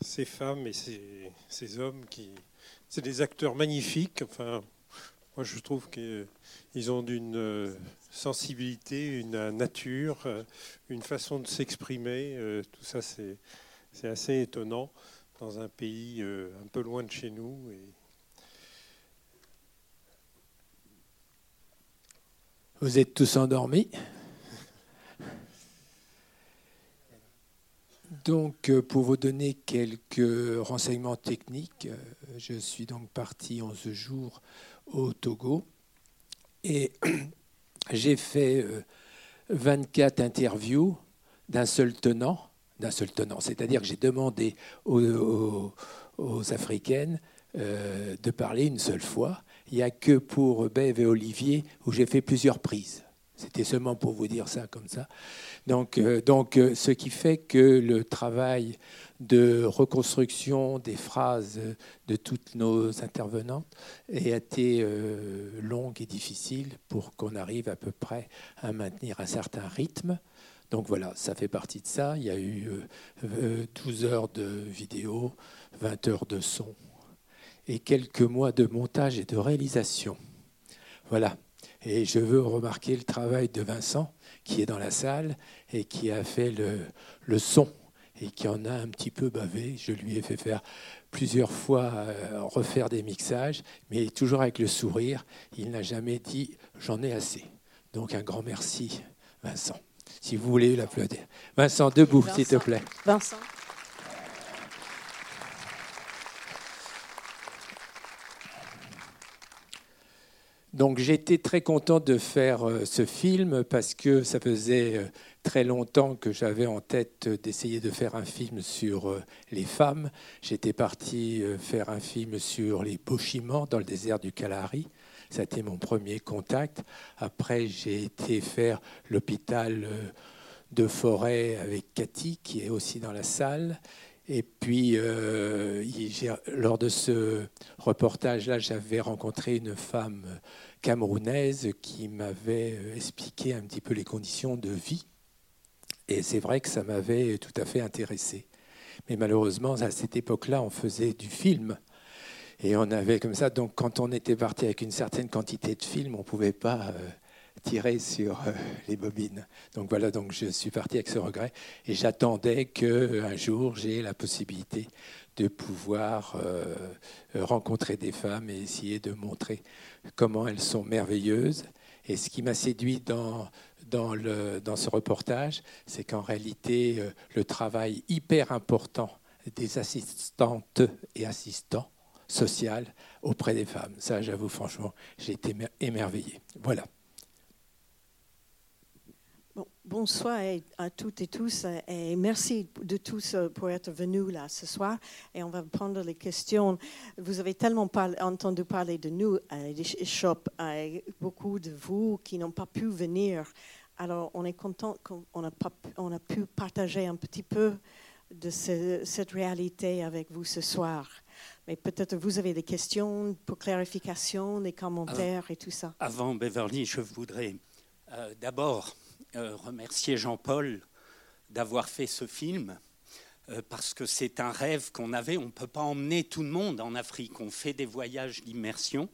ces femmes et ces, hommes. C'est des acteurs magnifiques. Enfin, moi, je trouve qu'ils ont d'une euh, sensibilité, une nature, euh, une façon de s'exprimer. Euh, tout ça, c'est assez étonnant dans un pays un peu loin de chez nous. Vous êtes tous endormis? Donc, euh, pour vous donner quelques renseignements techniques, euh, je suis donc parti 11 jours au Togo et j'ai fait 24 euh, interviews d'un seul tenant, d'un seul tenant, c'est-à-dire que j'ai demandé aux, Africaines de parler une seule fois. Il n'y a que pour Bev et Olivier où j'ai fait plusieurs prises. C'était seulement pour vous dire ça comme ça. Donc, euh, donc, euh, ce qui fait que le travail de reconstruction des phrases de toutes nos intervenantes a été euh, long et difficile pour qu'on arrive à peu près à maintenir un certain rythme. Donc voilà, ça fait partie de ça. Il y a eu 12 heures de vidéo, 20 heures de son et quelques mois de montage et de réalisation. Voilà. Et je veux remarquer le travail de Vincent, qui est dans la salle et qui a fait le, son et qui en a un petit peu bavé. Je lui ai fait faire plusieurs fois euh, refaire des mixages, mais toujours avec le sourire. Il n'a jamais dit j'en ai assez. Donc un grand merci, Vincent. Si vous voulez l'applaudir. Vincent, debout, s'il te plaît. Vincent. Donc j'étais très content de faire euh, ce film parce que ça faisait euh, très longtemps que j'avais en tête d'essayer de faire un film sur euh, les femmes. J'étais parti faire un film sur les Bochimans dans le désert du Kalahari. Ça a été mon premier contact. Après, j'ai été faire l'hôpital de forêt avec Cathy, qui est aussi dans la salle. Et puis, euh, lors de ce reportage-là, j'avais rencontré une femme camerounaise qui m'avait euh, expliqué un petit peu les conditions de vie. Et c'est vrai que ça m'avait tout à fait intéressé. Mais malheureusement, à cette époque-là, on faisait du film. Et on avait comme ça, donc quand on était parti avec une certaine quantité de films, on ne pouvait pas euh, tirer sur euh, les bobines. Donc voilà, donc je suis parti avec ce regret et j'attendais qu'un jour j'ai la possibilité de pouvoir euh, rencontrer des femmes et essayer de montrer comment elles sont merveilleuses. Et ce qui m'a séduit dans, dans, dans ce reportage, c'est qu'en réalité, euh, le travail hyper important des assistantes et assistants sociaux auprès des femmes, ça j'avoue franchement, j'ai été émerveillé. Voilà. Bonsoir à toutes et tous et merci de tous euh, pour être venus là ce soir. Et on va prendre les questions. Vous avez tellement entendu parler de nous à Shop, beaucoup de vous qui n'ont pas pu venir. Alors on est content qu'on a, on a pu partager un petit peu de cette réalité avec vous ce soir. Mais peut-être vous avez des questions pour clarification, des commentaires et tout ça. Avant Beverly, je voudrais euh, d'abord euh, remercier Jean-Paul d'avoir fait ce film, euh, parce que c'est un rêve qu'on avait. On ne peut pas emmener tout le monde en Afrique. On fait des voyages d'immersion.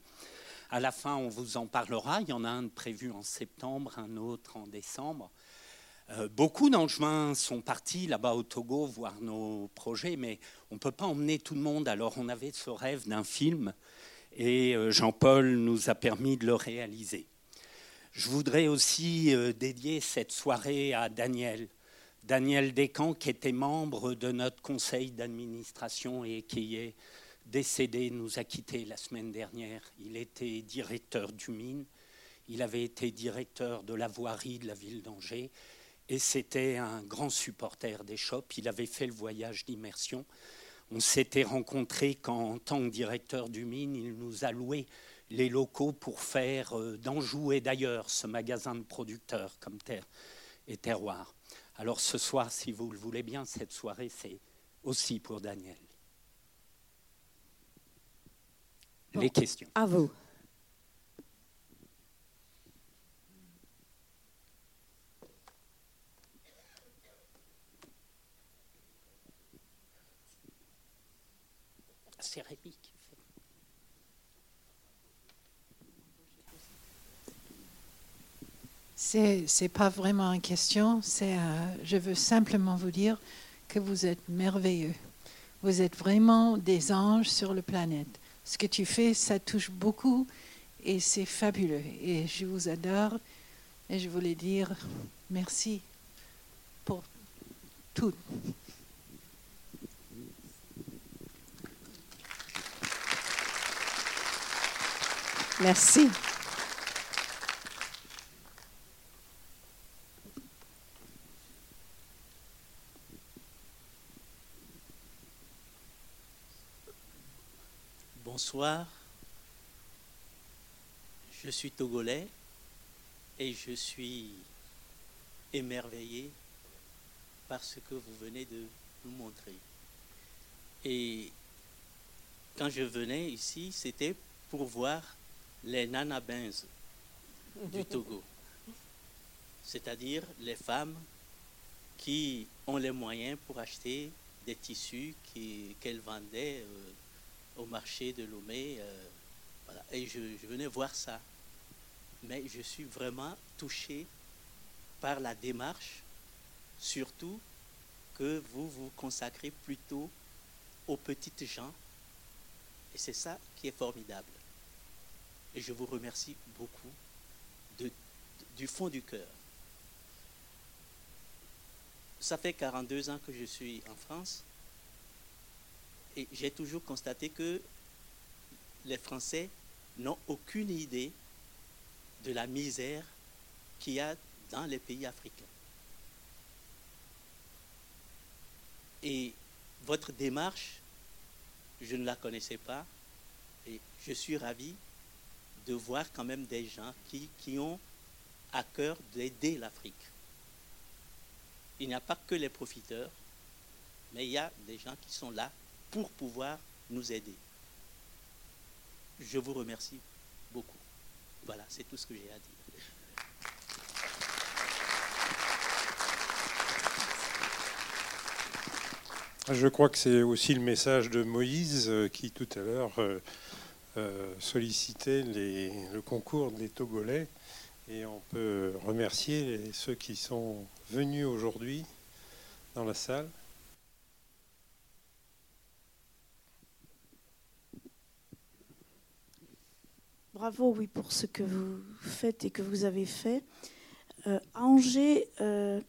À la fin, on vous en parlera. Il y en a un prévu en septembre, un autre en décembre. Euh, beaucoup d'Angevins sont partis là-bas au Togo voir nos projets, mais on ne peut pas emmener tout le monde. Alors on avait ce rêve d'un film et Jean-Paul nous a permis de le réaliser. Je voudrais aussi euh, dédier cette soirée à Daniel. Daniel Descamps, qui était membre de notre conseil d'administration et qui est décédé, nous a quittés la semaine dernière. Il était directeur du mine, il avait été directeur de la voirie de la ville d'Angers et c'était un grand supporter des shops. Il avait fait le voyage d'immersion. On s'était rencontrés quand, en tant que directeur du mine, il nous a loué les locaux pour faire euh, d'Anjou et d'ailleurs ce magasin de producteurs comme Terre et Terroir. Alors ce soir, si vous le voulez bien, cette soirée, c'est aussi pour Daniel. les questions. À vous. c'est Rémi qui fait. C'est n'est pas vraiment une question, c'est euh, je veux simplement vous dire que vous êtes merveilleux. Vous êtes vraiment des anges sur la planète. Ce que tu fais, ça touche beaucoup et c'est fabuleux. Et je vous adore et je voulais dire merci pour tout. Merci. Bonsoir. Je suis togolais et je suis émerveillé par ce que vous venez de nous montrer. Et quand je venais ici, c'était pour voir les nanabins du Togo, c'est-à-dire les femmes qui ont les moyens pour acheter des tissus qu'elles vendaient euh, au marché de Lomé. Euh, Et je, venais voir ça. Mais je suis vraiment touché par la démarche, surtout que vous vous consacrez plutôt aux petites gens. Et c'est ça qui est formidable. Et je vous remercie beaucoup du fond du cœur. Ça fait 42 ans que je suis en France et j'ai toujours constaté que les Français n'ont aucune idée de la misère qu'il y a dans les pays africains. Et votre démarche, je ne la connaissais pas et je suis ravi de voir quand même des gens qui, qui ont à cœur d'aider l'Afrique. Il n'y a pas que les profiteurs, mais il y a des gens qui sont là pour pouvoir nous aider. Je vous remercie beaucoup. Voilà, c'est tout ce que j'ai à dire. Je crois que c'est aussi le message de Moïse euh, qui tout à l'heure euh, euh, sollicitait le concours des Togolais. Et on peut remercier ceux qui sont venus aujourd'hui dans la salle. Bravo, oui, pour ce que vous faites et que vous avez fait. Euh, à Angers, euh,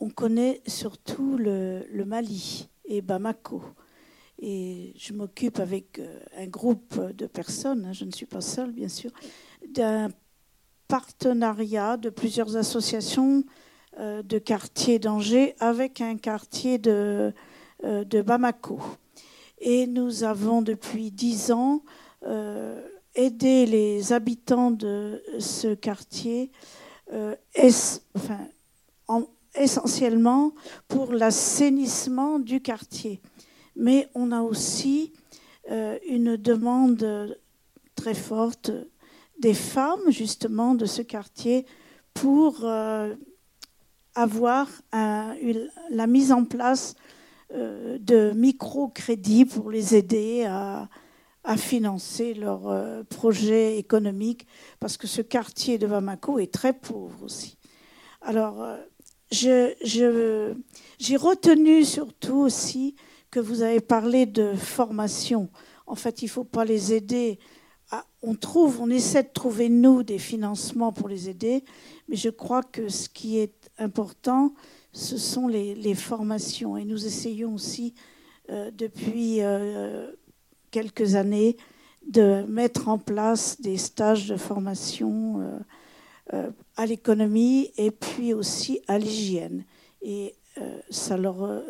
on connaît surtout le, Mali et Bamako. Et je m'occupe avec euh, un groupe de personnes, hein, je ne suis pas seule bien sûr, d'un partenariat de plusieurs associations euh, de quartiers d'Angers avec un quartier de, euh, Bamako. Et nous avons depuis dix ans euh, aider les habitants de ce quartier euh, essentiellement pour l'assainissement du quartier. Mais on a aussi euh, une demande très forte des femmes justement de ce quartier pour euh, avoir la mise en place de microcrédits pour les aider à, à financer leurs euh, projets économiques, parce que ce quartier de Bamako est très pauvre aussi. Alors, euh, j'ai retenu surtout aussi que vous avez parlé de formation. En fait, il ne faut pas les aider. on trouve, on essaie de trouver nous des financements pour les aider, mais je crois que ce qui est important, ce sont les, formations. Et nous essayons aussi euh, depuis quelques années de mettre en place des stages de formation euh, euh, à l'économie et puis aussi à l'hygiène. Et euh, ça, leur,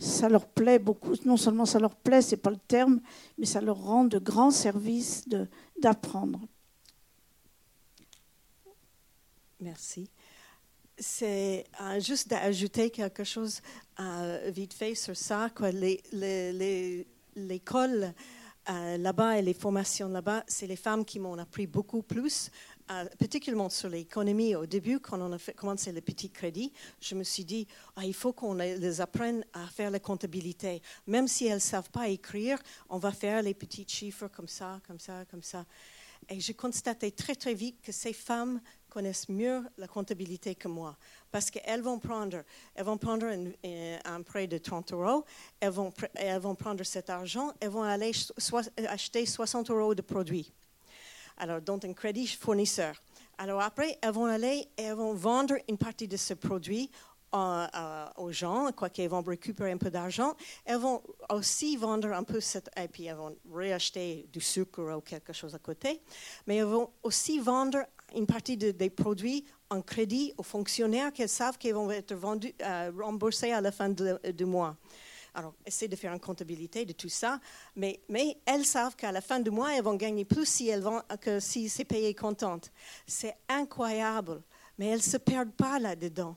ça leur plaît beaucoup. Non seulement ça leur plaît, c'est pas le terme, mais ça leur rend de grands services d'apprendre. Merci. C'est juste d'ajouter quelque chose vite fait sur ça. Quoi. Les- les- les- L'école euh, là-bas et les formations là-bas, c'est les femmes qui m'ont appris beaucoup plus euh, particulièrement sur l'économie, au début, quand on a commencé le petit crédit, je me suis dit, ah, il faut qu'on les apprenne à faire la comptabilité. Même si elles ne savent pas écrire, on va faire les petits chiffres comme ça, comme ça, comme ça. Et j'ai constaté très, très vite que ces femmes connaissent mieux la comptabilité que moi. Parce qu'elles vont prendre, elles vont prendre un, prêt de 30 euros, elles vont, elles vont prendre cet argent, elles vont aller acheter 60 euros de produits alors dont un crédit fournisseur. Alors après, elles vont aller et elles vont vendre une partie de ce produit euh, aux gens, quoi qu'elles vont récupérer un peu d'argent. Elles vont aussi vendre un peu, cette, et puis elles vont réacheter du sucre ou quelque chose à côté. Mais elles vont aussi vendre une partie des produits en crédit aux fonctionnaires qu'elles savent qu'ils vont être vendus, euh, à la fin du mois. Alors, essayer de faire une comptabilité de tout ça, mais, elles savent qu'à la fin du mois, elles vont gagner plus si elles vont, que si c'est payé contente. C'est incroyable, mais elles ne se perdent pas là-dedans.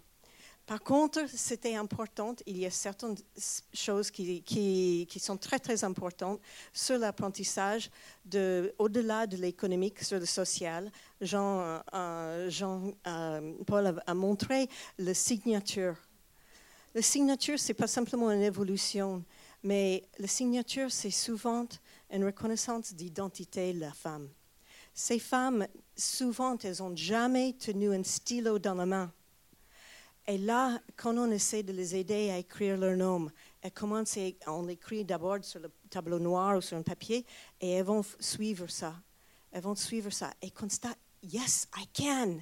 Par contre, c'était important, il y a certaines choses qui, sont très, très importantes sur l'apprentissage, au-delà de l'économique, sur le social. Jean, euh, euh, a montré la signature la signature, ce n'est pas simplement une évolution, mais la signature, c'est souvent une reconnaissance d'identité de la femme. Ces femmes, souvent, elles n'ont jamais tenu un stylo dans la main. Et là, quand on essaie de les aider à écrire leur nom, on l'écrit d'abord sur le tableau noir ou sur un papier, et elles vont suivre ça. Elles vont suivre ça et constatent, yes, I can.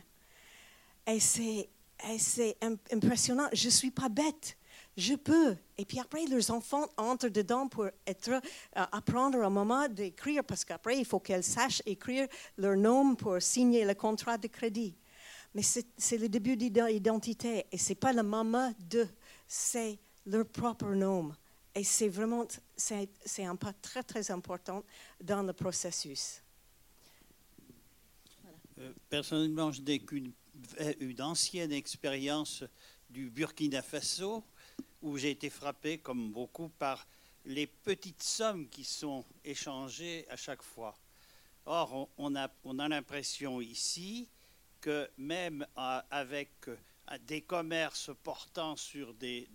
Et c'est c'est impressionnant. Je ne suis pas bête. Je peux. Et puis après, leurs enfants entrent dedans pour euh, apprendre un moment d'écrire, parce qu'après, il faut qu'elles sachent écrire leur nom pour signer le contrat de crédit. Mais c'est le début d'identité. Et ce n'est pas la maman de, c'est leur propre nom. Et c'est vraiment, c'est un pas très, très important dans le processus. Euh, personnellement, je n'ai qu'une une ancienne expérience du Burkina Faso où j'ai été frappé, comme beaucoup, par les petites sommes qui sont échangées à chaque fois. Or, on a, on a l'impression ici que même avec des commerces portant sur des,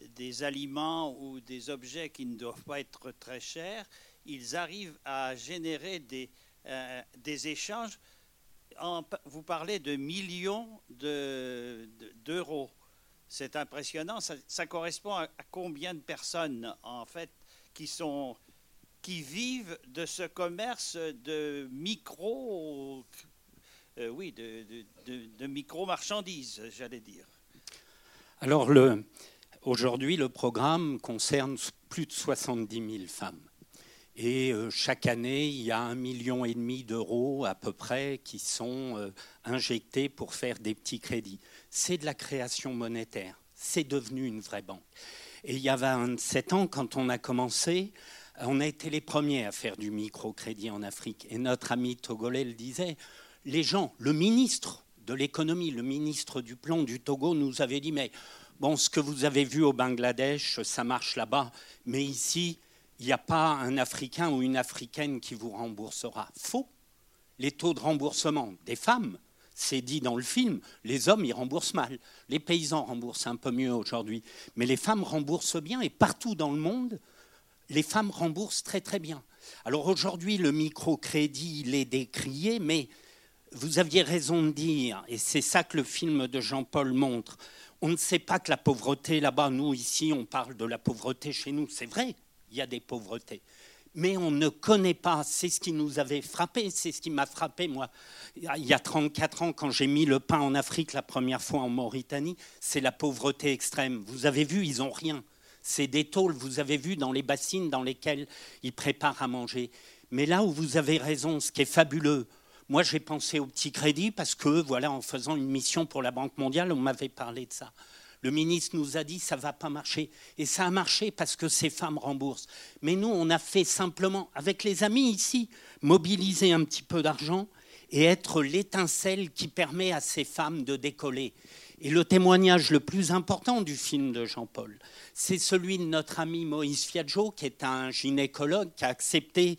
des, aliments ou des objets qui ne doivent pas être très chers, ils arrivent à générer des, euh, des échanges vous parlez de millions d'euros. C'est impressionnant. Ça, correspond à, combien de personnes, en fait, qui, sont, qui vivent de ce commerce de micro, euh, oui, de, micro-marchandises, j'allais dire. Alors, aujourd'hui, le programme concerne plus de 70 000 femmes. Et euh, chaque année, il y a un million et demi d'euros à peu près qui sont euh, injectés pour faire des petits crédits. C'est de la création monétaire. C'est devenu une vraie banque. Et il y a 27 ans, quand on a commencé, on a été les premiers à faire du microcrédit en Afrique. Et notre ami togolais le disait, les gens, le ministre de l'économie, le ministre du plan du Togo nous avait dit, mais bon, ce que vous avez vu au Bangladesh, ça marche là-bas, mais ici, il n'y a pas un Africain ou une Africaine qui vous remboursera. Faux. Les taux de remboursement des femmes, c'est dit dans le film, les hommes, ils remboursent mal. Les paysans remboursent un peu mieux aujourd'hui. Mais les femmes remboursent bien et partout dans le monde, les femmes remboursent très très bien. Alors aujourd'hui, le microcrédit, il est décrié, mais vous aviez raison de dire, et c'est ça que le film de Jean-Paul montre, on ne sait pas que la pauvreté là-bas, nous ici, on parle de la pauvreté chez nous, c'est vrai, il y a des pauvretés. Mais on ne connaît pas, c'est ce qui nous avait frappé, c'est ce qui m'a frappé, moi, il y a 34 ans, quand j'ai mis le pain en Afrique la première fois en Mauritanie, c'est la pauvreté extrême. Vous avez vu, ils n'ont rien. C'est des tôles, vous avez vu, dans les bassines dans lesquelles ils préparent à manger. Mais là où vous avez raison, ce qui est fabuleux, moi j'ai pensé au petit crédit parce que, voilà, en faisant une mission pour la Banque mondiale, on m'avait parlé de ça. Le ministre nous a dit ça va pas marcher. Et ça a marché parce que ces femmes remboursent. Mais nous, on a fait simplement, avec les amis ici, mobiliser un petit peu d'argent et être l'étincelle qui permet à ces femmes de décoller. Et le témoignage le plus important du film de Jean-Paul, c'est celui de notre ami Moïse Fiadjo, qui est un gynécologue qui a accepté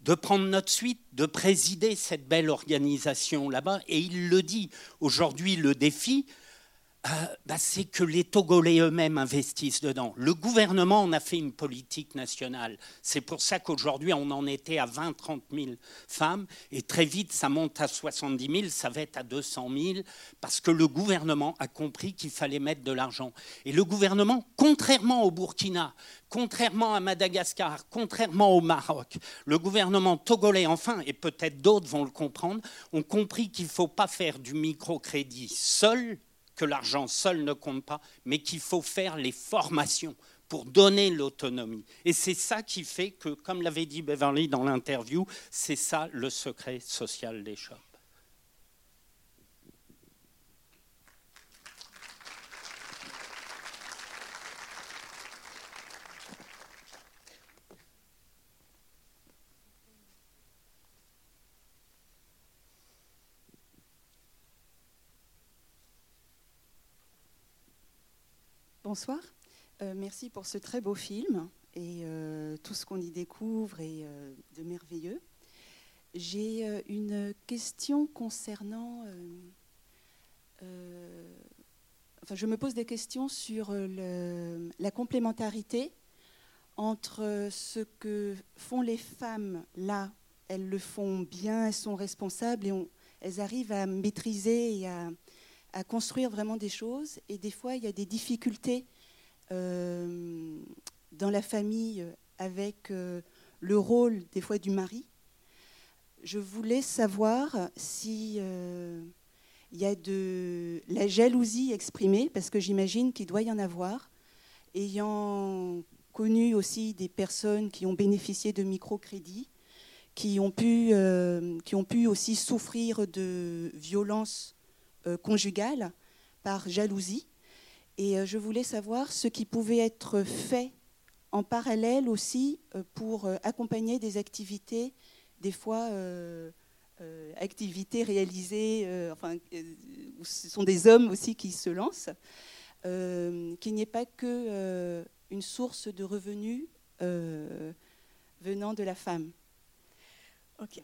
de prendre notre suite, de présider cette belle organisation là-bas. Et il le dit. Aujourd'hui, le défi, euh, bah, c'est que les Togolais eux-mêmes investissent dedans. Le gouvernement en a fait une politique nationale. C'est pour ça qu'aujourd'hui, on en était à 20-30 000 femmes, et très vite, ça monte à 70 000, ça va être à 200 000, parce que le gouvernement a compris qu'il fallait mettre de l'argent. Et le gouvernement, contrairement au Burkina, contrairement à Madagascar, contrairement au Maroc, le gouvernement togolais, enfin, et peut-être d'autres vont le comprendre, ont compris qu'il ne faut pas faire du microcrédit seul, que l'argent seul ne compte pas, mais qu'il faut faire les formations pour donner l'autonomie. Et c'est ça qui fait que, comme l'avait dit Beverly dans l'interview, c'est ça le secret social des shops. Bonsoir. Euh, merci pour ce très beau film et euh, tout ce qu'on y découvre est euh, de merveilleux. J'ai une question concernant. enfin, je me pose des questions sur la complémentarité entre ce que font les femmes là. Elles le font bien, elles sont responsables et elles arrivent à maîtriser et à, à construire vraiment des choses. Et des fois, il y a des difficultés euh, dans la famille avec euh, le rôle des fois du mari. Je voulais savoir si euh, il y a de la jalousie exprimée, parce que j'imagine qu'il doit y en avoir, ayant connu aussi des personnes qui ont bénéficié de microcrédits, qui ont pu, qui ont pu aussi souffrir de violences euh, conjugale par jalousie. Et euh, je voulais savoir ce qui pouvait être fait en parallèle aussi euh, pour accompagner des activités, des fois activités réalisées, enfin, ce sont des hommes aussi qui se lancent, qu'il n'y ait pas que une source de revenus venant de la femme. Ok,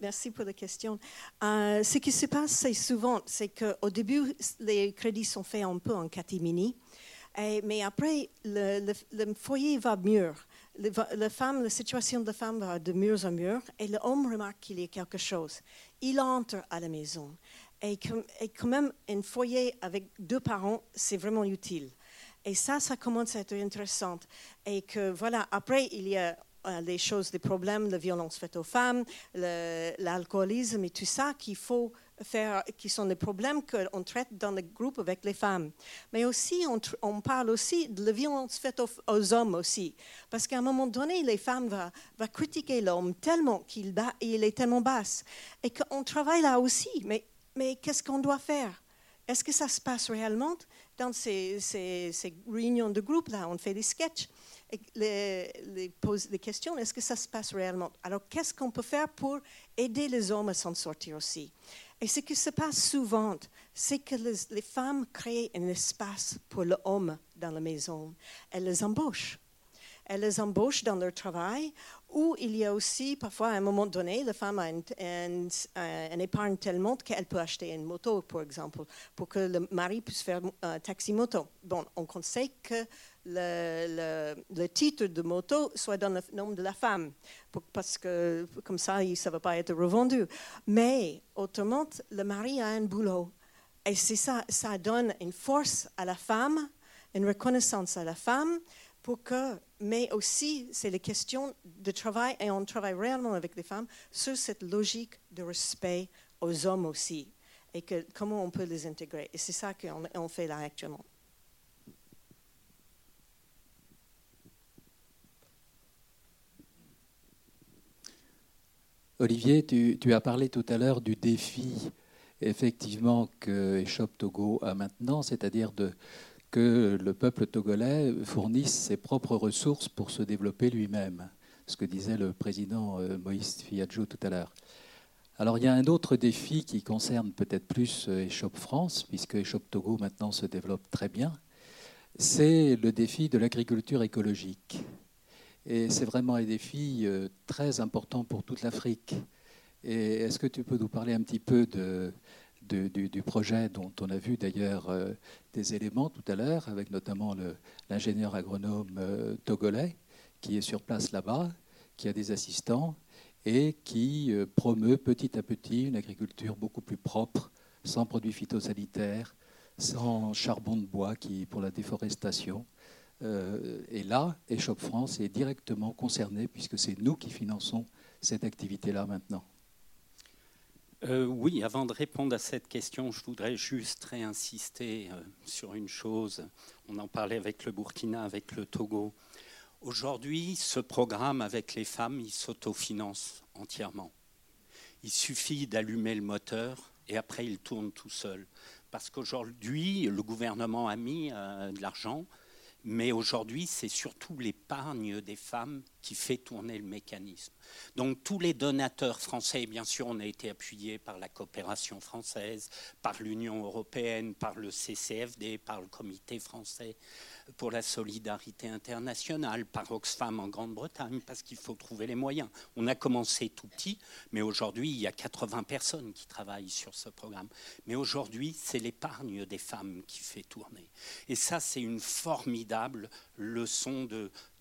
merci pour la question. Euh, ce qui se passe, c'est souvent, c'est qu'au début, les crédits sont faits un peu en catimini, mais après, le, foyer va mieux. la situation de la femme va de mieux en mieux, et l'homme remarque qu'il y a quelque chose. Il entre à la maison, et, et quand même, un foyer avec deux parents, c'est vraiment utile. Et ça, ça commence à être intéressant. Et que voilà, après, il y a les choses, les problèmes, la violence faite aux femmes, l'alcoolisme et tout ça qu'il faut faire, qui sont les problèmes qu'on traite dans le groupe avec les femmes. Mais aussi, on, parle aussi de la violence faite aux, hommes aussi. Parce qu'à un moment donné, les femmes vont critiquer l'homme tellement qu'il il est tellement basse. Et qu'on travaille là aussi. Mais, qu'est-ce qu'on doit faire? Est-ce que ça se passe réellement? Dans ces, ces, réunions de groupe là On fait des sketchs les, les, pose des questions, est-ce que ça se passe réellement? Alors, qu'est-ce qu'on peut faire pour aider les hommes à s'en sortir aussi? Et ce qui se passe souvent, c'est que les, femmes créent un espace pour l'homme dans la maison. Elles les embauchent. Elles les embauchent dans leur travail, ou il y a aussi, parfois, à un moment donné, la femme a une, épargne tellement qu'elle peut acheter une moto, par exemple, pour que le mari puisse faire un taxi-moto. Bon, on conseille que le, le, titre de moto soit dans le nom de la femme, parce que comme ça, ça ne va pas être revendu. Mais autrement, le mari a un boulot. Et c'est ça, ça donne une force à la femme, une reconnaissance à la femme, pour que, mais aussi, c'est les questions de travail, et on travaille réellement avec les femmes sur cette logique de respect aux hommes aussi, et que, comment on peut les intégrer. Et c'est ça qu'on fait là actuellement. Olivier, tu, as parlé tout à l'heure du défi effectivement que Eshop Togo a maintenant, c'est-à-dire que le peuple togolais fournisse ses propres ressources pour se développer lui-même, ce que disait le président euh, Moïse Fiadjo tout à l'heure. Alors il y a un autre défi qui concerne peut-être plus Eshop France, puisque Eshop Togo maintenant se développe très bien, c'est le défi de l'agriculture écologique. Et c'est vraiment un défi euh, très important pour toute l'Afrique. Est-ce que tu peux nous parler un petit peu du, projet dont on a vu d'ailleurs euh, des éléments tout à l'heure, avec notamment l'ingénieur agronome euh, togolais qui est sur place là-bas, qui a des assistants et qui promeut petit à petit une agriculture beaucoup plus propre, sans produits phytosanitaires, sans charbon de bois qui pour la déforestation. Euh, et là, Échoppe France est directement concerné puisque c'est nous qui finançons cette activité-là maintenant. Euh, oui, avant de répondre à cette question, je voudrais juste réinsister euh, sur une chose. On en parlait avec le Burkina, avec le Togo. Aujourd'hui, ce programme avec les femmes, il s'autofinance entièrement. Il suffit d'allumer le moteur et après il tourne tout seul. Parce qu'aujourd'hui, le gouvernement a mis de l'argent, mais aujourd'hui, c'est surtout l'épargne des femmes qui fait tourner le mécanisme. Donc tous les donateurs français, bien sûr, on a été appuyés par la coopération française, par l'Union européenne, par le CCFD, par le Comité français pour la solidarité internationale, par Oxfam en Grande-Bretagne, parce qu'il faut trouver les moyens. On a commencé tout petit, mais aujourd'hui, il y a 80 personnes qui travaillent sur ce programme. Mais aujourd'hui, c'est l'épargne des femmes qui fait tourner. Et ça, c'est une formidable leçon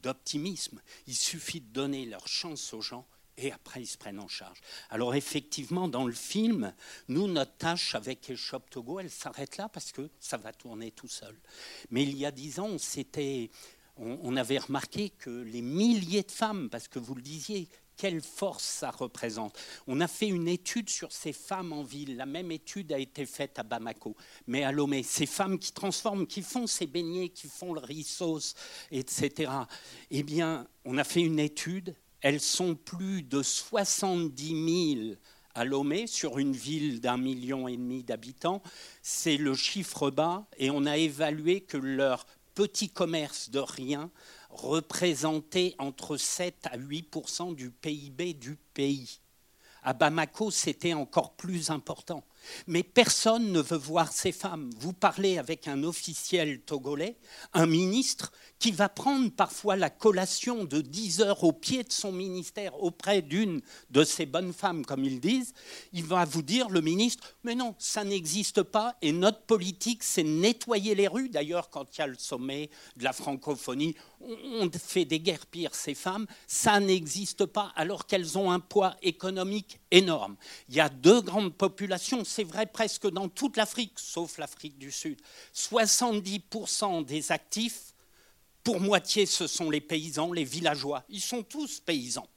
d'optimisme. Il suffit de donner leur chance aux gens et après ils se prennent en charge. Alors effectivement, dans le film, nous, notre tâche avec Eshop Togo, elle s'arrête là parce que ça va tourner tout seul. Mais il y a dix ans, on, on avait remarqué que les milliers de femmes, parce que vous le disiez, quelle force ça représente. On a fait une étude sur ces femmes en ville. La même étude a été faite à Bamako, mais à Lomé. Ces femmes qui transforment, qui font ces beignets, qui font le riz sauce, etc. Eh bien, on a fait une étude elles sont plus de 70 000 à Lomé, sur une ville d'un million et demi d'habitants. C'est le chiffre bas et on a évalué que leur petit commerce de rien représentait entre 7 à 8% du PIB du pays. À Bamako, c'était encore plus important. Mais personne ne veut voir ces femmes. Vous parlez avec un officiel togolais, un ministre, qui va prendre parfois la collation de 10 heures au pied de son ministère auprès d'une de ces bonnes femmes, comme ils disent. Il va vous dire, le ministre, mais non, ça n'existe pas et notre politique, c'est nettoyer les rues. D'ailleurs, quand il y a le sommet de la francophonie, on fait des guerres pires ces femmes. Ça n'existe pas alors qu'elles ont un poids économique énorme. Il y a deux grandes populations c'est vrai presque dans toute l'Afrique, sauf l'Afrique du Sud. 70% des actifs, pour moitié, ce sont les paysans, les villageois. Ils sont tous paysans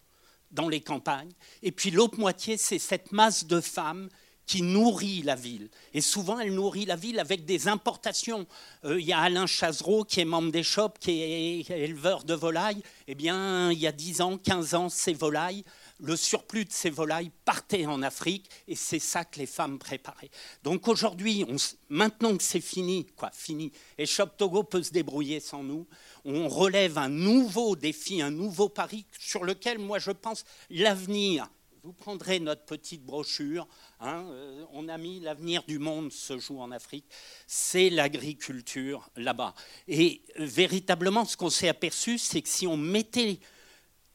dans les campagnes. Et puis l'autre moitié, c'est cette masse de femmes qui nourrit la ville. Et souvent, elle nourrit la ville avec des importations. Euh, il y a Alain Chazereau, qui est membre des shops, qui est éleveur de volailles. Eh bien, il y a 10 ans, 15 ans, ces volailles le surplus de ces volailles partait en Afrique et c'est ça que les femmes préparaient. Donc aujourd'hui, maintenant que c'est fini, quoi, fini, et Shop Togo peut se débrouiller sans nous, on relève un nouveau défi, un nouveau pari sur lequel moi je pense l'avenir. Vous prendrez notre petite brochure, hein, euh, on a mis l'avenir du monde se joue en Afrique, c'est l'agriculture là-bas. Et euh, véritablement, ce qu'on s'est aperçu, c'est que si on mettait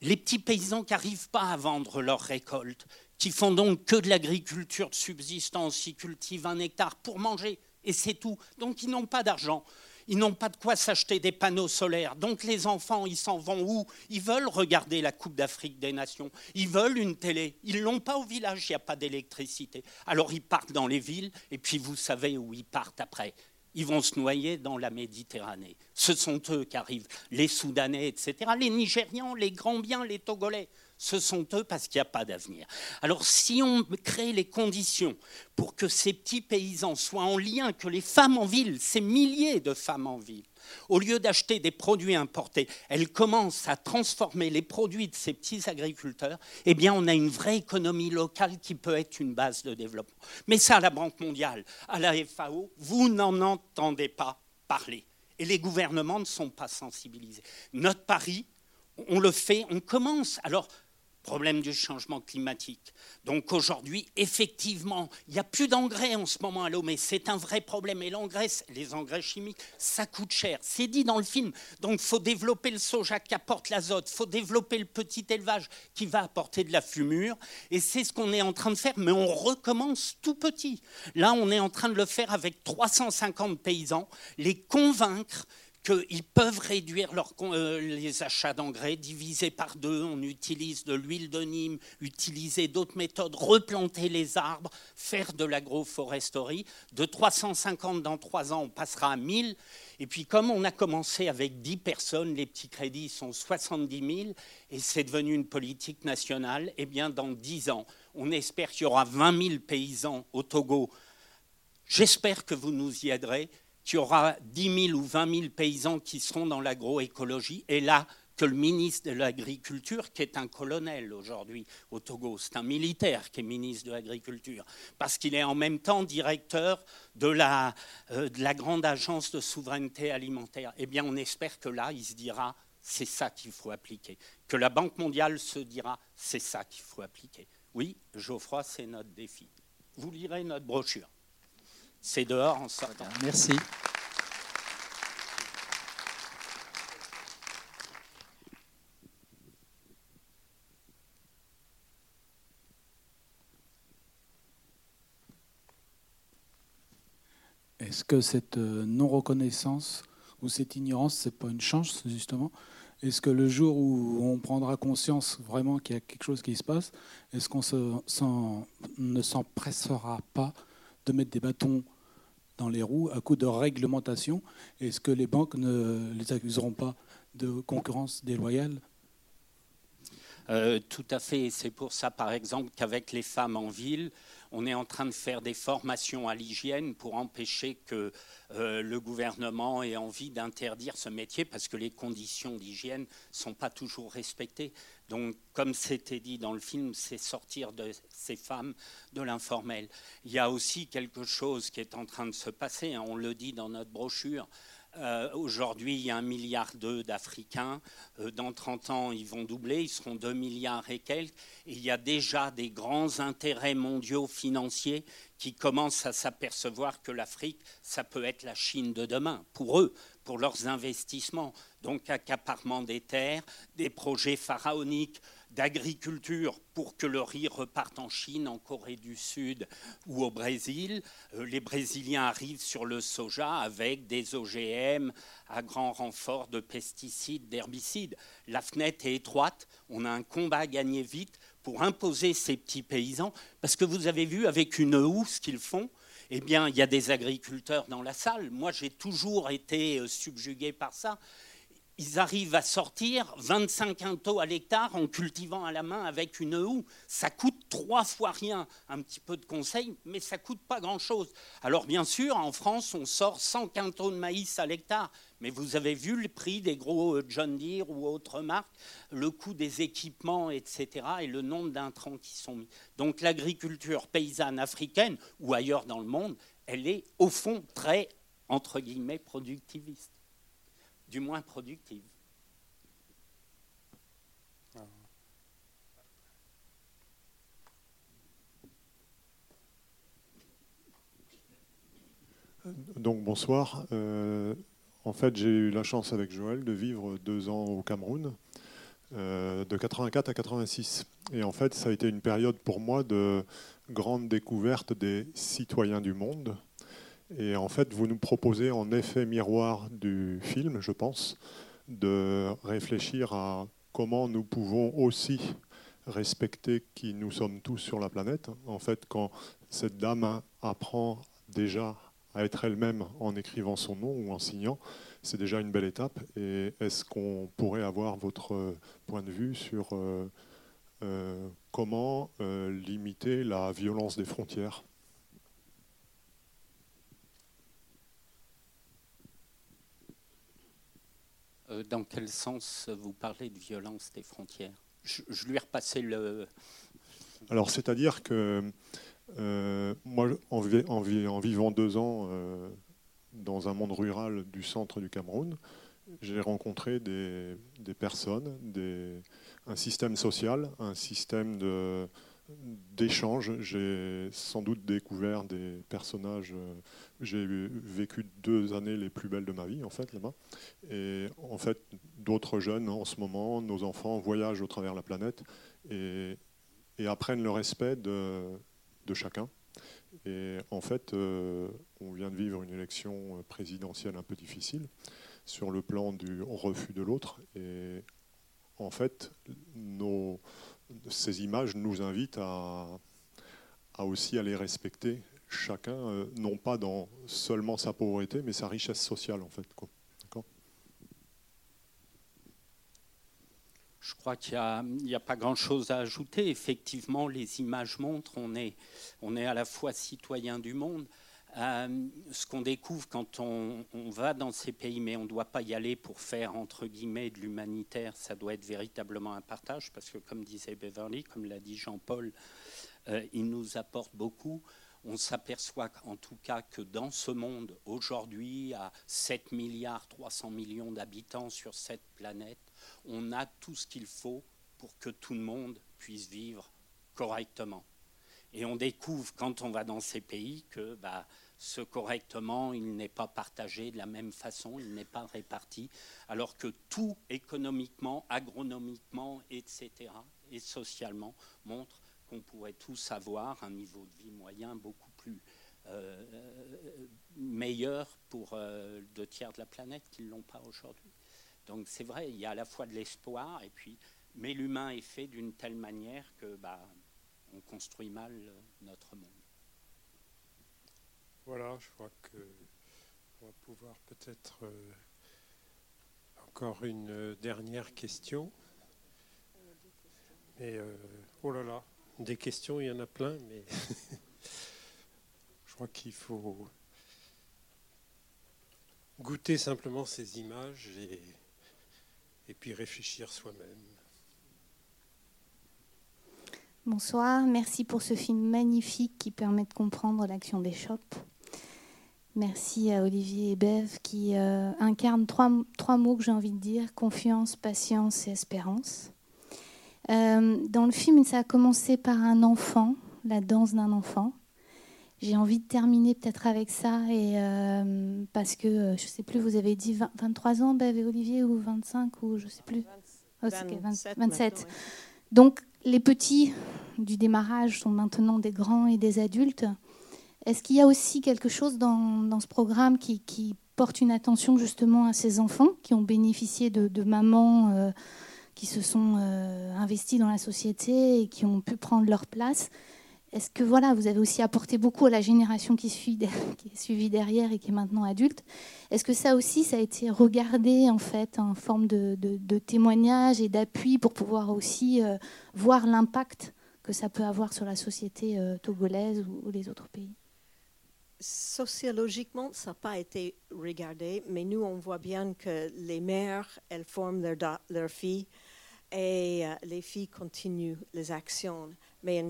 les petits paysans qui n'arrivent pas à vendre leurs récoltes, qui font donc que de l'agriculture de subsistance, ils cultivent un hectare pour manger, et c'est tout. Donc ils n'ont pas d'argent, ils n'ont pas de quoi s'acheter des panneaux solaires. Donc les enfants, ils s'en vont où? Ils veulent regarder la Coupe d'Afrique des Nations, ils veulent une télé, ils l'ont pas au village, il n'y a pas d'électricité. Alors ils partent dans les villes, et puis vous savez où ils partent après ils vont se noyer dans la Méditerranée. Ce sont eux qui arrivent, les Soudanais, etc., les Nigérians, les Gambiens, les Togolais. Ce sont eux parce qu'il n'y a pas d'avenir. Alors si on crée les conditions pour que ces petits paysans soient en lien, que les femmes en ville, ces milliers de femmes en ville, au lieu d'acheter des produits importés, elles commencent à transformer les produits de ces petits agriculteurs, eh bien, on a une vraie économie locale qui peut être une base de développement. Mais ça, à la Banque mondiale, à la FAO, vous n'en entendez pas parler. Et les gouvernements ne sont pas sensibilisés. Notre pari, on le fait, on commence. Alors, problème du changement climatique. Donc aujourd'hui, effectivement, il n'y a plus d'engrais en ce moment à l'eau, mais c'est un vrai problème. Et l'engrais, les engrais chimiques, ça coûte cher. C'est dit dans le film. Donc il faut développer le soja qui apporte l'azote, il faut développer le petit élevage qui va apporter de la fumure. Et c'est ce qu'on est en train de faire, mais on recommence tout petit. Là, on est en train de le faire avec 350 paysans, les convaincre qu'ils peuvent réduire euh, les achats d'engrais, diviser par deux, on utilise de l'huile de Nîmes, utiliser d'autres méthodes, replanter les arbres, faire de l'agroforesterie. De 350 dans trois ans, on passera à 1000. Et puis comme on a commencé avec 10 personnes, les petits crédits sont 70 000 et c'est devenu une politique nationale, eh bien dans 10 ans, on espère qu'il y aura 20 000 paysans au Togo. J'espère que vous nous y aiderez tu auras 10 000 ou 20 000 paysans qui seront dans l'agroécologie. Et là, que le ministre de l'Agriculture, qui est un colonel aujourd'hui au Togo, c'est un militaire qui est ministre de l'Agriculture, parce qu'il est en même temps directeur de la, euh, de la grande agence de souveraineté alimentaire. Eh bien, on espère que là, il se dira, c'est ça qu'il faut appliquer. Que la Banque mondiale se dira, c'est ça qu'il faut appliquer. Oui, Geoffroy, c'est notre défi. Vous lirez notre brochure. C'est dehors en sortant. Merci. Est-ce que cette euh, non-reconnaissance ou cette ignorance, c'est pas une chance justement? Est-ce que le jour où on prendra conscience vraiment qu'il y a quelque chose qui se passe, est-ce qu'on ne s'empressera pas de mettre des bâtons dans les roues à coup de réglementation Est-ce que les banques ne les accuseront pas de concurrence déloyale? Euh, tout à fait. C'est pour ça, par exemple, qu'avec les femmes en ville, on est en train de faire des formations à l'hygiène pour empêcher que euh, le gouvernement ait envie d'interdire ce métier parce que les conditions d'hygiène ne sont pas toujours respectées. Donc, comme c'était dit dans le film, c'est sortir de ces femmes de l'informel. Il y a aussi quelque chose qui est en train de se passer, hein, on le dit dans notre brochure, euh, aujourd'hui, il y a un milliard d'Africains. Euh, dans 30 ans, ils vont doubler, ils seront 2 milliards et quelques. Il y a déjà des grands intérêts mondiaux financiers qui commencent à s'apercevoir que l'Afrique, ça peut être la Chine de demain, pour eux, pour leurs investissements. Donc accaparement des terres, des projets pharaoniques d'agriculture pour que le riz reparte en Chine, en Corée du Sud ou au Brésil. Euh, les Brésiliens arrivent sur le soja avec des OGM à grand renfort de pesticides, d'herbicides. La fenêtre est étroite, on a un combat à gagner vite pour imposer ces petits paysans, parce que vous avez vu avec une houe ce qu'ils font, eh bien, il y a des agriculteurs dans la salle. Moi, j'ai toujours été euh, subjugué par ça ils arrivent à sortir 25 quintaux à l'hectare en cultivant à la main avec une houe. Ça coûte trois fois rien, un petit peu de conseil, mais ça coûte pas grand-chose. Alors bien sûr, en France, on sort 100 quintaux de maïs à l'hectare, mais vous avez vu le prix des gros euh, John Deere ou autres marques, le coût des équipements, etc., et le nombre d'intrants qui sont mis. Donc l'agriculture paysanne africaine ou ailleurs dans le monde, elle est au fond très, entre guillemets, productiviste du moins productive. Donc bonsoir. Euh, en fait, j'ai eu la chance avec Joël de vivre deux ans au Cameroun, euh, de 84 à 86. Et en fait, ça a été une période pour moi de grande découverte des citoyens du monde, et en fait, vous nous proposez en effet miroir du film, je pense, de réfléchir à comment nous pouvons aussi respecter qui nous sommes tous sur la planète. En fait, quand cette dame apprend déjà à être elle-même en écrivant son nom ou en signant, c'est déjà une belle étape. Et est-ce qu'on pourrait avoir votre point de vue sur euh, euh, comment euh, limiter la violence des frontières? Dans quel sens vous parlez de violence des frontières? Je, lui ai repassé le. Alors, c'est-à-dire que euh, moi, en, en, vivant deux ans euh, dans un monde rural du centre du Cameroun, j'ai rencontré des, des personnes, des, un système social, un système de, d'échange. J'ai sans doute découvert des personnages. J'ai vécu deux années les plus belles de ma vie, en fait, là-bas. Et en fait, d'autres jeunes, en ce moment, nos enfants voyagent au travers de la planète et, et apprennent le respect de, de chacun. Et en fait, euh, on vient de vivre une élection présidentielle un peu difficile sur le plan du refus de l'autre. Et en fait, nos, ces images nous invitent à, à aussi aller respecter chacun, euh, non pas dans seulement sa pauvreté, mais sa richesse sociale, en fait. Je crois qu'il n'y a, a, pas grand-chose à ajouter. Effectivement, les images montrent, on est, on est à la fois citoyen du monde. Euh, ce qu'on découvre quand on, va dans ces pays, mais on ne doit pas y aller pour faire, entre guillemets, de l'humanitaire, ça doit être véritablement un partage, parce que comme disait Beverly, comme l'a dit Jean-Paul, euh, il nous apporte beaucoup. On s'aperçoit en tout cas que dans ce monde, aujourd'hui, à 7 milliards 300 millions d'habitants sur cette planète, on a tout ce qu'il faut pour que tout le monde puisse vivre correctement. Et on découvre quand on va dans ces pays que bah, ce correctement, il n'est pas partagé de la même façon, il n'est pas réparti, alors que tout économiquement, agronomiquement, etc., et socialement montre qu'on pourrait tous avoir un niveau de vie moyen beaucoup plus euh, meilleur pour euh, deux tiers de la planète qui ne l'ont pas aujourd'hui. Donc c'est vrai, il y a à la fois de l'espoir, et puis, mais l'humain est fait d'une telle manière que bah, on construit mal notre monde. Voilà, je crois qu'on va pouvoir peut-être euh, encore une dernière question. Mais euh, oh là là, des questions, il y en a plein, mais je crois qu'il faut goûter simplement ces images et puis réfléchir soi-même. Bonsoir, merci pour ce film magnifique qui permet de comprendre l'action des shops. Merci à Olivier et Bev qui euh, incarnent trois, trois, mots que j'ai envie de dire, confiance, patience et espérance. Euh, dans le film, ça a commencé par un enfant, la danse d'un enfant. J'ai envie de terminer peut-être avec ça, et, euh, parce que, je ne sais plus, vous avez dit 20, 23 ans, Bev et Olivier, ou 25, ou je ne sais plus. 20, oh, 27. 27. Donc, les petits du démarrage sont maintenant des grands et des adultes. Est-ce qu'il y a aussi quelque chose dans, ce programme qui, porte une attention justement à ces enfants qui ont bénéficié de, mamans euh, qui se sont euh, investies dans la société et qui ont pu prendre leur place? Est-ce que voilà, vous avez aussi apporté beaucoup à la génération qui, suit, qui est suivie derrière et qui est maintenant adulte? Est-ce que ça aussi, ça a été regardé en fait en forme de, témoignage et d'appui pour pouvoir aussi euh, voir l'impact que ça peut avoir sur la société euh, togolaise ou, les autres pays? Sociologiquement, ça n'a pas été regardé, mais nous, on voit bien que les mères, elles forment leurs leur filles et euh, les filles continuent les actions. Mais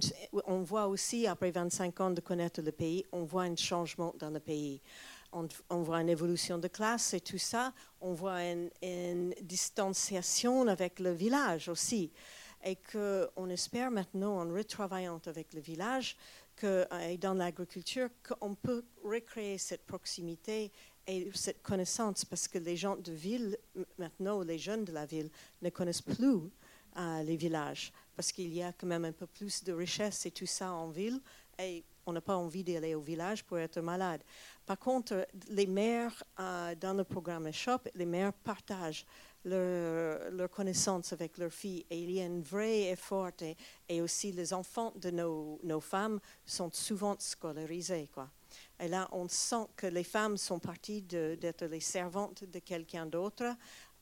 on voit aussi, après 25 ans de connaître le pays, on voit un changement dans le pays. On, voit une évolution de classe et tout ça. On voit une, distanciation avec le village aussi et qu'on espère maintenant, en retravaillant avec le village que, et dans l'agriculture, qu'on peut recréer cette proximité et cette connaissance, parce que les gens de ville, maintenant, les jeunes de la ville, ne connaissent plus euh, les villages, parce qu'il y a quand même un peu plus de richesse et tout ça en ville, et on n'a pas envie d'aller au village pour être malade. Par contre, les mères, euh, dans le programme Shop, les mères partagent leur, leur, connaissance avec leurs filles. Et il y a un vrai effort. Et, et aussi, les enfants de nos, nos, femmes sont souvent scolarisés. Quoi. Et là, on sent que les femmes sont parties d'être les servantes de quelqu'un d'autre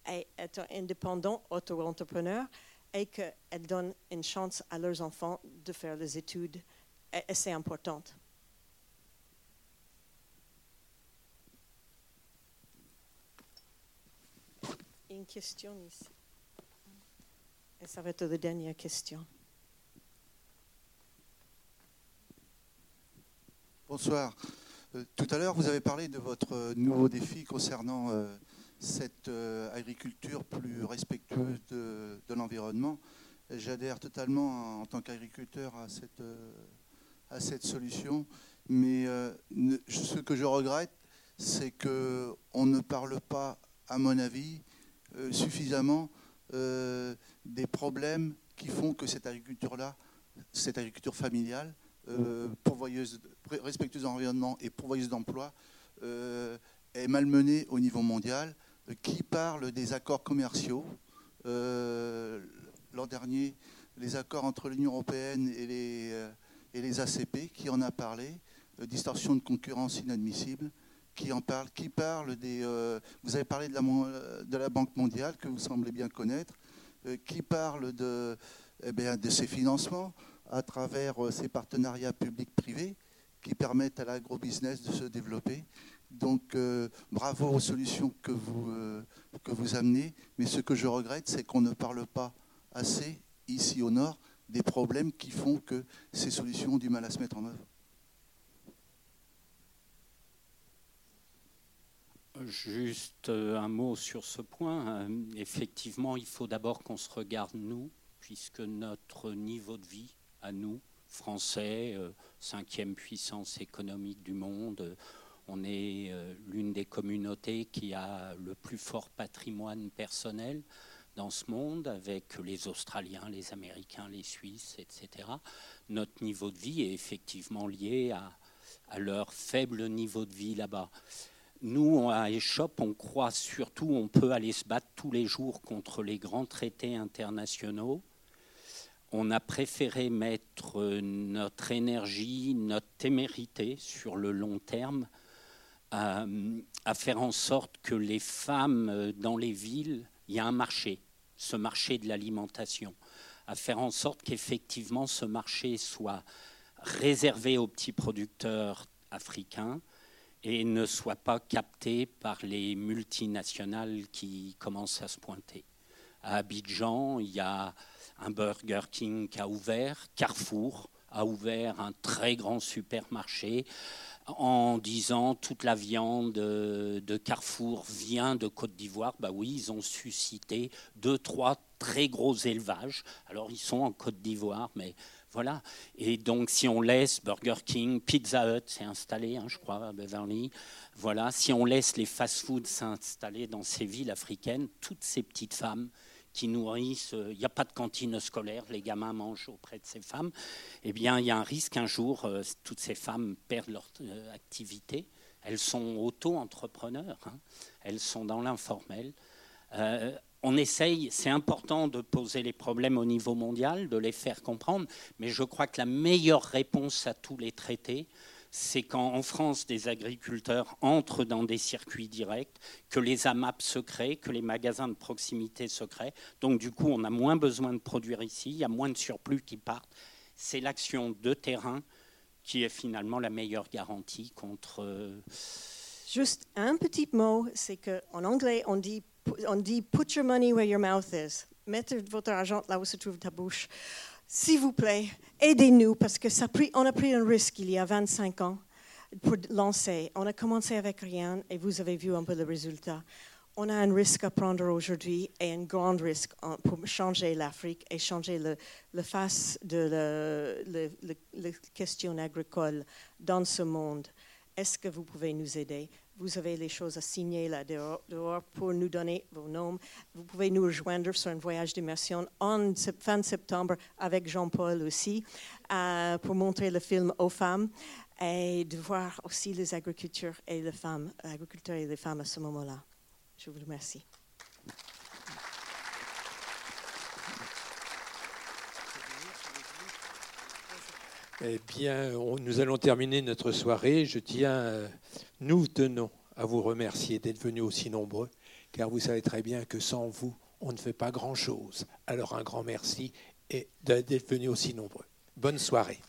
et être indépendantes, auto-entrepreneurs, et qu'elles donnent une chance à leurs enfants de faire les études. Et, et c'est important. une question ici. Et ça va être la dernière question. Bonsoir. Euh, tout à l'heure, vous avez parlé de votre nouveau défi concernant euh, cette euh, agriculture plus respectueuse de, l'environnement. J'adhère totalement en, tant qu'agriculteur à cette, euh, à cette solution, mais ce que je regrette, c'est qu'on ne parle pas, à mon avis, suffisamment des problèmes qui font que cette agriculture-là, cette agriculture familiale, pourvoyeuse, respectueuse de l'environnement et pourvoyeuse d'emploi, est malmenée au niveau mondial, euh, qui parle des accords commerciaux. Euh, l'an dernier, les accords entre l'Union européenne et les, euh, ACP, qui en a parlé, distorsion de concurrence inadmissible, qui en parle, qui parle des. vous avez parlé de la, Banque mondiale que vous semblez bien connaître, qui parle de, eh de ses financements à travers ces partenariats publics-privés qui permettent à l'agro-business de se développer. Donc, euh, bravo aux solutions que vous, euh, que vous amenez. Mais ce que je regrette, c'est qu'on ne parle pas assez, ici au Nord, des problèmes qui font que ces solutions ont du mal à se mettre en œuvre. Juste euh, un mot sur ce point. Effectivement, il faut d'abord qu'on se regarde nous, puisque notre niveau de vie à nous, Français, cinquième puissance économique du monde, on est euh, l'une des communautés qui a le plus fort patrimoine personnel dans ce monde, avec les Australiens, les Américains, les Suisses, etc. Notre niveau de vie est effectivement lié à, leur faible niveau de vie là-bas. Nous, à Échoppe, on croit surtout on peut aller se battre tous les jours contre les grands traités internationaux. On a préféré mettre notre énergie, notre témérité sur le long terme à, faire en sorte que les femmes euh, dans les villes, il y a un marché, ce marché de l'alimentation, à faire en sorte qu'effectivement ce marché soit réservé aux petits producteurs africains et ne soit pas capté par les multinationales qui commencent à se pointer. À Abidjan, il y a un Burger King qui a ouvert, Carrefour a ouvert un très grand supermarché en disant toute la viande de Carrefour vient de Côte d'Ivoire. Bah oui, ils ont suscité deux, trois très gros élevages. Alors ils sont en Côte d'Ivoire, mais voilà. Et donc si on laisse Burger King, Pizza Hut s'est installé, hein, je crois, à Beverly. Voilà, si on laisse les fast-foods s'installer dans ces villes africaines, toutes ces petites femmes qui nourrissent, euh, il n'y a pas de cantine scolaire, les gamins mangent auprès de ces femmes, eh bien, il y a un risque un jour, euh, toutes ces femmes perdent leur euh, activité. Elles sont auto-entrepreneurs, hein. elles sont dans l'informel. on essaye, c'est important de poser les problèmes au niveau mondial, de les faire comprendre, mais je crois que la meilleure réponse à tous les traités, c'est quand en France des agriculteurs entrent dans des circuits directs, que les AMAP se créent, que les magasins de proximité se créent. Donc du coup, on a moins besoin de produire ici, il y a moins de surplus qui partent. C'est l'action de terrain qui est finalement la meilleure garantie contre... Euh, Juste un petit mot, c'est qu'en anglais, on dit, on dit put your money where your mouth is. Mettez votre argent là où se trouve ta bouche. S'il vous plaît, aidez-nous parce que ça on a pris un risque il y a 25 ans pour lancer. On a commencé avec rien et vous avez vu un peu le résultat. On a un risque à prendre aujourd'hui et un grand risque pour changer l'Afrique et changer le, face de la question agricole dans ce monde. Est-ce que vous pouvez nous aider? Vous avez les choses à signer là dehors, pour nous donner vos noms. Vous pouvez nous rejoindre sur un voyage d'immersion en fin septembre avec Jean-Paul aussi euh, pour montrer le film aux femmes et de voir aussi les agriculteurs et les femmes, agriculteurs et les femmes à ce moment-là. Je vous remercie. Eh bien, nous allons terminer notre soirée. Je tiens, euh, nous tenons à vous remercier d'être venus aussi nombreux, car vous savez très bien que sans vous, on ne fait pas grand-chose. Alors un grand merci et d'être venus aussi nombreux. Bonne soirée.